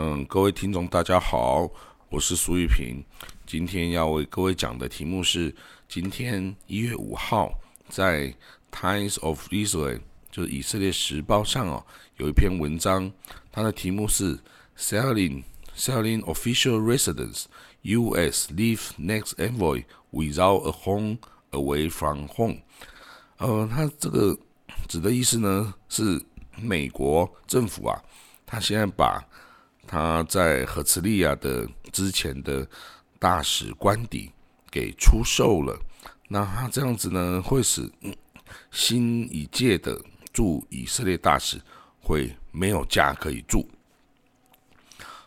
嗯，各位听众大家好，我是苏玉平。今天要为各位讲的题目是：今天一月五号，在《Times of Israel》就是以色列时报上哦，有一篇文章，它的题目是 “Selling Selling Official Residence, U.S. Leave Next Envoy Without a Home Away from Home”。呃，它这个指的意思呢，是美国政府啊，它现在把他在赫茨利亚的之前的大使官邸给出售了，那他这样子呢，会使新一届的驻以色列大使会没有家可以住。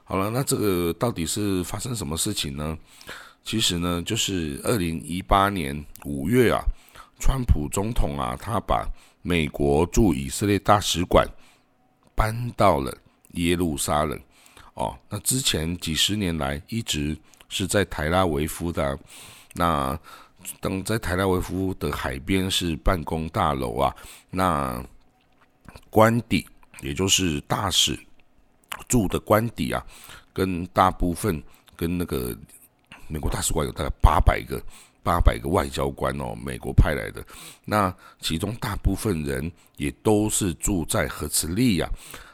好了，那这个到底是发生什么事情呢？其实呢，就是二零一八年五月啊，川普总统啊，他把美国驻以色列大使馆搬到了耶路撒冷。哦，那之前几十年来一直是在台拉维夫的，那等在台拉维夫的海边是办公大楼啊，那官邸也就是大使住的官邸啊，跟大部分跟那个美国大使馆有大概八百个八百个外交官哦，美国派来的，那其中大部分人也都是住在赫茨利亚，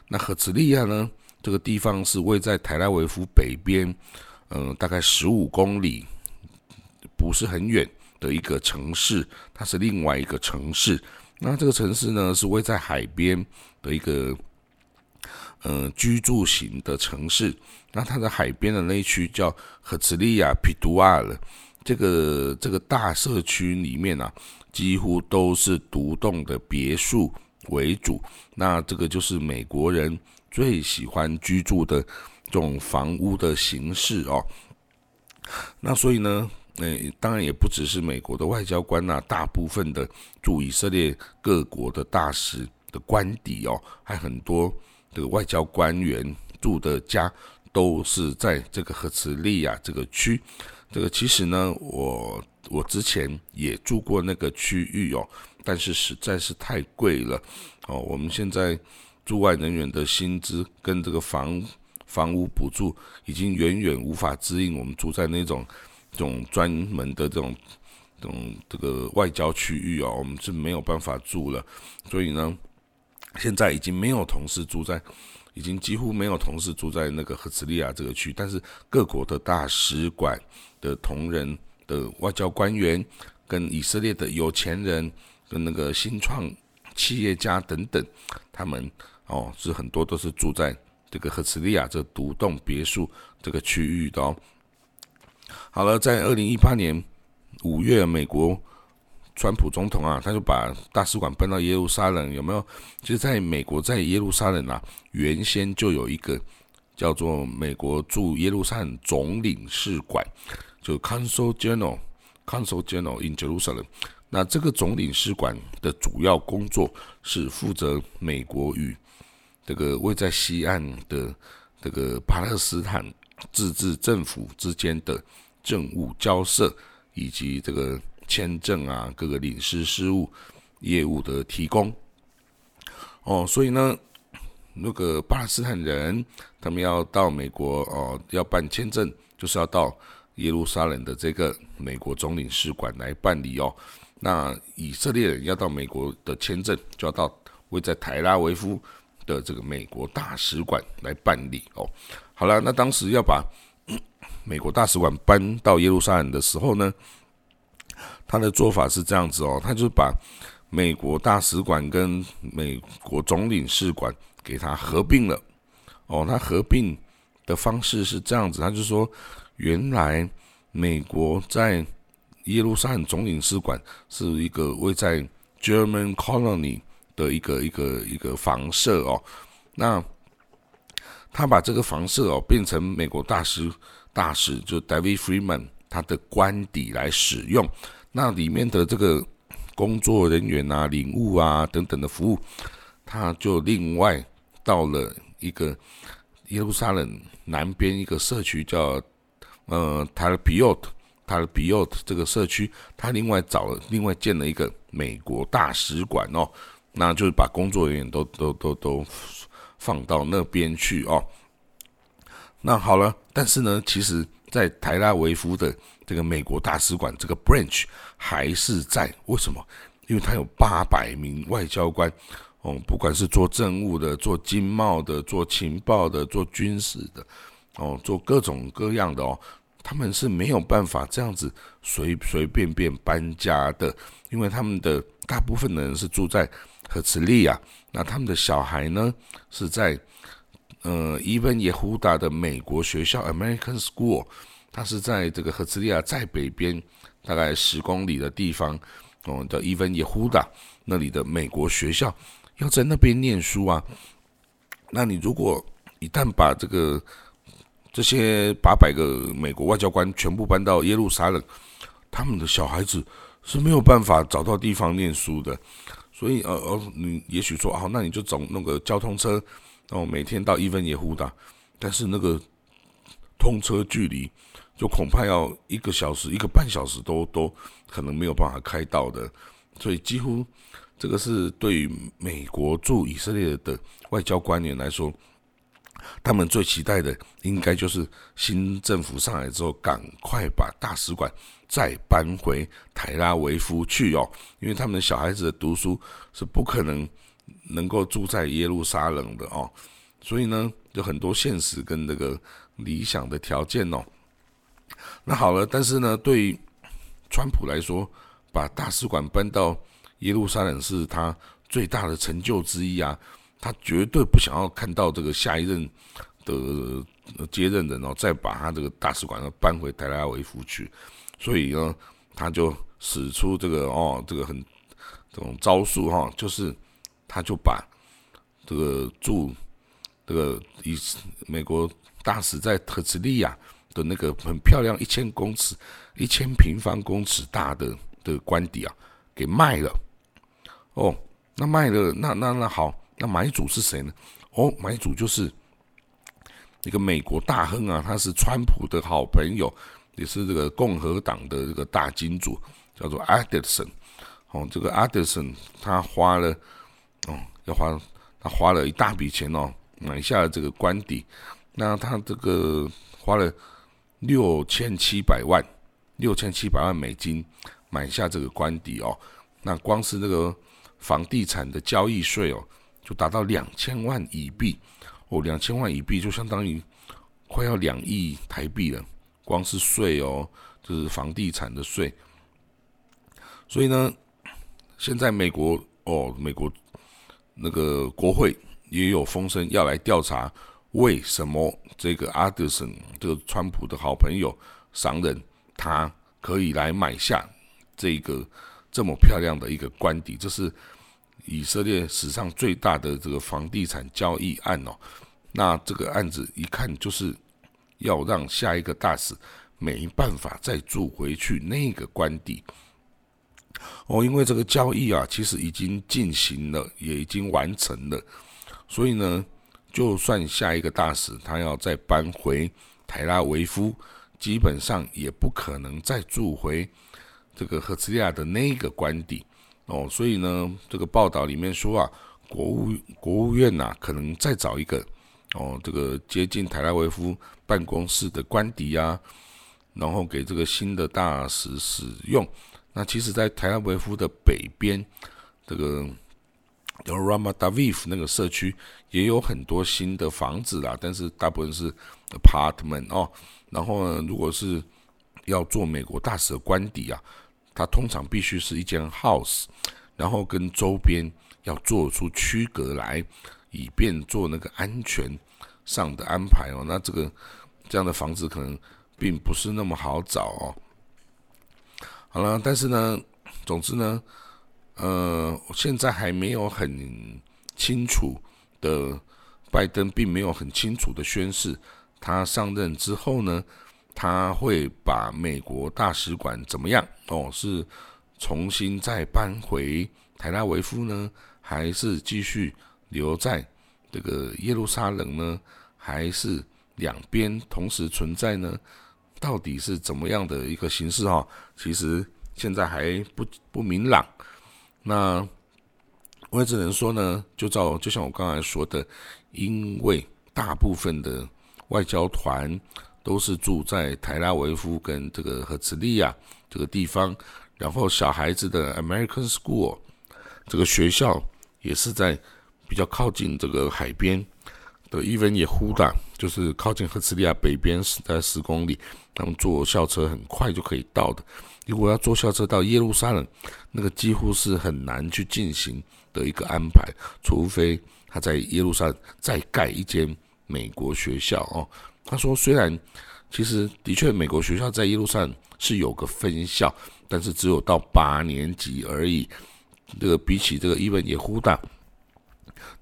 那赫茨利亚呢？这个地方是位在台拉维夫北边，嗯，大概十五公里，不是很远的一个城市。它是另外一个城市。那这个城市呢，是位在海边的一个，嗯，居住型的城市。那它的海边的那一区叫赫兹利亚皮图瓦尔。这个这个大社区里面啊，几乎都是独栋的别墅为主。那这个就是美国人。最喜欢居住的这种房屋的形式哦，那所以呢，诶，当然也不只是美国的外交官呐，大部分的驻以色列各国的大使的官邸哦，还很多这个外交官员住的家都是在这个赫茨利亚这个区。这个其实呢，我我之前也住过那个区域哦，但是实在是太贵了哦，我们现在。驻外人员的薪资跟这个房房屋补助已经远远无法支应我们住在那种这种专门的这种这种这个外交区域啊，我们是没有办法住了。所以呢，现在已经没有同事住在，已经几乎没有同事住在那个赫茨利亚这个区。但是各国的大使馆的同仁的外交官员，跟以色列的有钱人，跟那个新创企业家等等，他们。哦，是很多都是住在这个赫茨利亚这独栋别墅这个区域的哦。好了，在二零一八年五月，美国川普总统啊，他就把大使馆搬到耶路撒冷，有没有？其实在美国，在耶路撒冷啊，原先就有一个叫做美国驻耶路撒冷总领事馆，就 Consul General Consul General in Jerusalem。那这个总领事馆的主要工作是负责美国与这个位在西岸的这个巴勒斯坦自治政府之间的政务交涉，以及这个签证啊各个领事事务业务的提供。哦，所以呢，那个巴勒斯坦人他们要到美国哦，要办签证，就是要到耶路撒冷的这个美国总领事馆来办理哦。那以色列人要到美国的签证，就要到位在台拉维夫。的这个美国大使馆来办理哦，好了，那当时要把 美国大使馆搬到耶路撒冷的时候呢，他的做法是这样子哦，他就把美国大使馆跟美国总领事馆给他合并了哦，他合并的方式是这样子，他就说原来美国在耶路撒冷总领事馆是一个位在 German Colony。的一个一个一个房舍哦，那他把这个房舍哦变成美国大使大使就 David Freeman 他的官邸来使用，那里面的这个工作人员啊、领物啊等等的服务，他就另外到了一个耶路撒冷南边一个社区叫呃 Talpiot Talpiot Talpiot 这个社区，他另外找了另外建了一个美国大使馆哦。那就是把工作人员都都都都放到那边去哦。那好了，但是呢，其实，在台拉维夫的这个美国大使馆这个 branch 还是在，为什么？因为他有八百名外交官，哦，不管是做政务的、做经贸的、做情报的、做军事的，哦，做各种各样的哦，他们是没有办法这样子随随便便搬家的，因为他们的大部分的人是住在赫茨利亚，那他们的小孩呢是在呃伊文耶胡达的美国学校 American School，它是在这个赫茨利亚在北边大概十公里的地方。哦，叫伊文耶胡达那里的美国学校，要在那边念书啊。那你如果一旦把这个这些八百个美国外交官全部搬到耶路撒冷，他们的小孩子是没有办法找到地方念书的。所以，呃呃，你也许说，哦，那你就走那个交通车，哦每天到伊文耶胡达，但是那个通车距离。就恐怕要一个小时、一个半小时都都可能没有办法开到的，所以几乎这个是对于美国驻以色列的外交官员来说，他们最期待的应该就是新政府上来之后，赶快把大使馆再搬回台拉维夫去哦，因为他们的小孩子的读书是不可能能够住在耶路撒冷的哦，所以呢，有很多现实跟那个理想的条件哦。那好了，但是呢，对川普来说，把大使馆搬到耶路撒冷是他最大的成就之一啊。他绝对不想要看到这个下一任的接任人哦，再把他这个大使馆搬回台拉维夫去。所以呢，他就使出这个哦，这个很这种招数哈，就是他就把这个驻这个以美国大使在特兹利亚。的那个很漂亮，一千公尺、一千平方公尺大的的官邸啊，给卖了。哦，那卖了，那那那好，那买主是谁呢？哦，买主就是一个美国大亨啊，他是川普的好朋友，也是这个共和党的这个大金主，叫做 Addison。哦，这个 Addison 他花了，哦，要花，他花了一大笔钱哦，买下了这个官邸。那他这个花了。六千七百万，六千七百万美金买下这个官邸哦，那光是这个房地产的交易税哦，就达到两千万以币哦，两千万以币就相当于快要两亿台币了，光是税哦，就是房地产的税。所以呢，现在美国哦，美国那个国会也有风声要来调查。为什么这个阿德森，这个川普的好朋友商人，他可以来买下这个这么漂亮的一个官邸？这是以色列史上最大的这个房地产交易案哦。那这个案子一看就是要让下一个大使没办法再住回去那个官邸哦，因为这个交易啊，其实已经进行了，也已经完成了，所以呢。就算下一个大使他要再搬回台拉维夫，基本上也不可能再住回这个赫兹利亚的那个官邸哦。所以呢，这个报道里面说啊，国务国务院呐，可能再找一个哦，这个接近台拉维夫办公室的官邸啊，然后给这个新的大使使用。那其实，在台拉维夫的北边，这个。然后 Ramat Aviv 那个社区也有很多新的房子啦，但是大部分是 apartment 哦。然后呢，如果是要做美国大使的官邸啊，它通常必须是一间 house，然后跟周边要做出区隔来，以便做那个安全上的安排哦。那这个这样的房子可能并不是那么好找哦。好了，但是呢，总之呢。呃，现在还没有很清楚的，拜登并没有很清楚的宣誓，他上任之后呢，他会把美国大使馆怎么样？哦，是重新再搬回台拉维夫呢，还是继续留在这个耶路撒冷呢？还是两边同时存在呢？到底是怎么样的一个形式？哈，其实现在还不不明朗。那我也只能说呢，就照就像我刚才说的，因为大部分的外交团都是住在台拉维夫跟这个赫兹利亚这个地方，然后小孩子的 American School 这个学校也是在比较靠近这个海边的伊文也呼达，就是靠近赫兹利亚北边是在十公里，他们坐校车很快就可以到的。如果要坐校车到耶路撒冷，那个几乎是很难去进行的一个安排，除非他在耶路撒再盖一间美国学校哦。他说，虽然其实的确美国学校在耶路撒是有个分校，但是只有到八年级而已。这个比起这个伊文耶呼大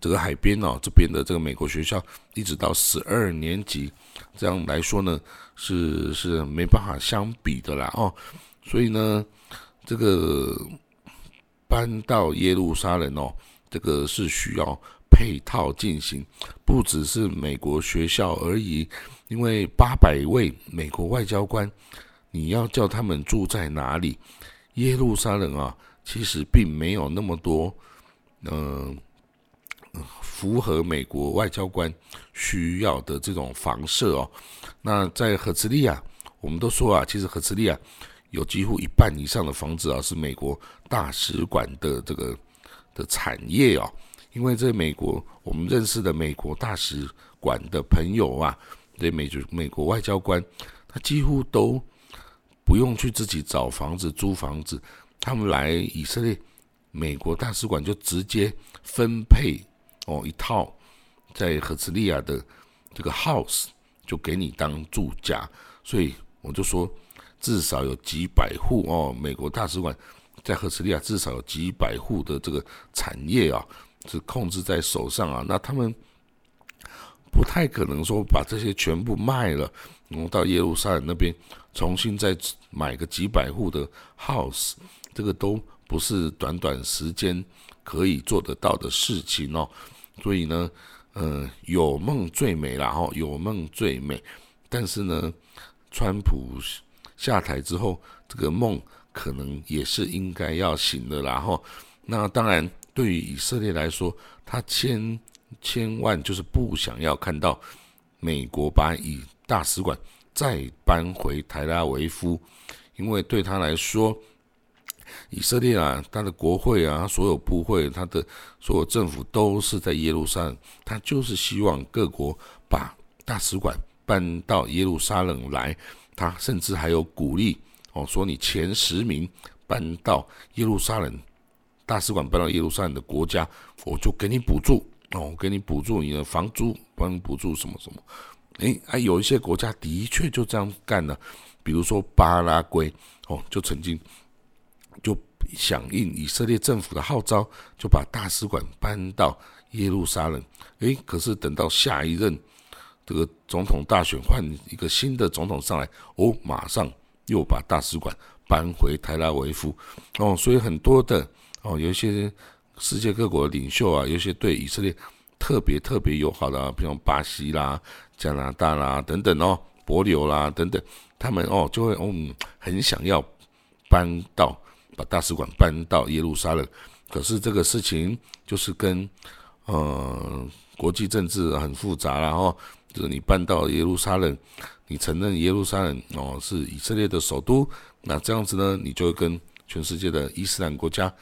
这个海边哦，这边的这个美国学校一直到十二年级，这样来说呢，是是没办法相比的啦哦。所以呢，这个搬到耶路撒冷哦，这个是需要配套进行，不只是美国学校而已。因为八百位美国外交官，你要叫他们住在哪里？耶路撒冷啊，其实并没有那么多，嗯，符合美国外交官需要的这种房舍哦。那在赫兹利亚，我们都说啊，其实赫兹利亚。有几乎一半以上的房子啊，是美国大使馆的这个的产业啊。因为在美国，我们认识的美国大使馆的朋友啊，对美就美国外交官，他几乎都不用去自己找房子租房子，他们来以色列美国大使馆就直接分配哦一套在赫兹利亚的这个 house 就给你当住家，所以我就说。至少有几百户哦，美国大使馆在赫兹利亚至少有几百户的这个产业啊，是控制在手上啊。那他们不太可能说把这些全部卖了，然后到耶路撒冷那边重新再买个几百户的 house，这个都不是短短时间可以做得到的事情哦。所以呢，呃，有梦最美啦，哈，有梦最美。但是呢，川普。下台之后，这个梦可能也是应该要醒的。然后，那当然，对于以色列来说，他千千万就是不想要看到美国把以大使馆再搬回台拉维夫，因为对他来说，以色列啊，他的国会啊，所有部会，他的所有政府都是在耶路撒冷，他就是希望各国把大使馆搬到耶路撒冷来。他甚至还有鼓励哦，说你前十名搬到耶路撒冷大使馆，搬到耶路撒冷的国家，我就给你补助哦，给你补助你的房租，帮你补助什么什么。诶，啊，有一些国家的确就这样干了，比如说巴拉圭哦，就曾经就响应以色列政府的号召，就把大使馆搬到耶路撒冷。诶，可是等到下一任。这个总统大选换一个新的总统上来，哦，马上又把大使馆搬回泰拉维夫，哦，所以很多的哦，有一些世界各国的领袖啊，有些对以色列特别特别友好的，比如巴西啦、加拿大啦等等哦，伯琉啦等等，他们哦就会嗯很想要搬到把大使馆搬到耶路撒冷，可是这个事情就是跟呃国际政治很复杂然后。就是你搬到耶路撒冷，你承认耶路撒冷哦是以色列的首都，那这样子呢，你就跟全世界的伊斯兰国家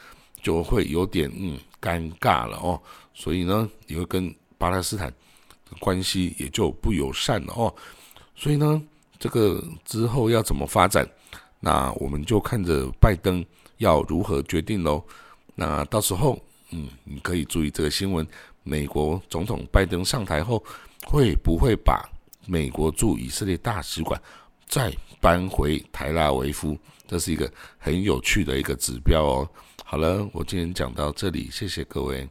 就会有点嗯尴尬了哦，所以呢，你会跟巴勒斯坦关系也就不友善了哦，所以呢，这个之后要怎么发展，那我们就看着拜登要如何决定喽。那到时候嗯，你可以注意这个新闻，美国总统拜登上台后。会不会把美国驻以色列大使馆再搬回台拉维夫？这是一个很有趣的一个指标哦。好了，我今天讲到这里，谢谢各位。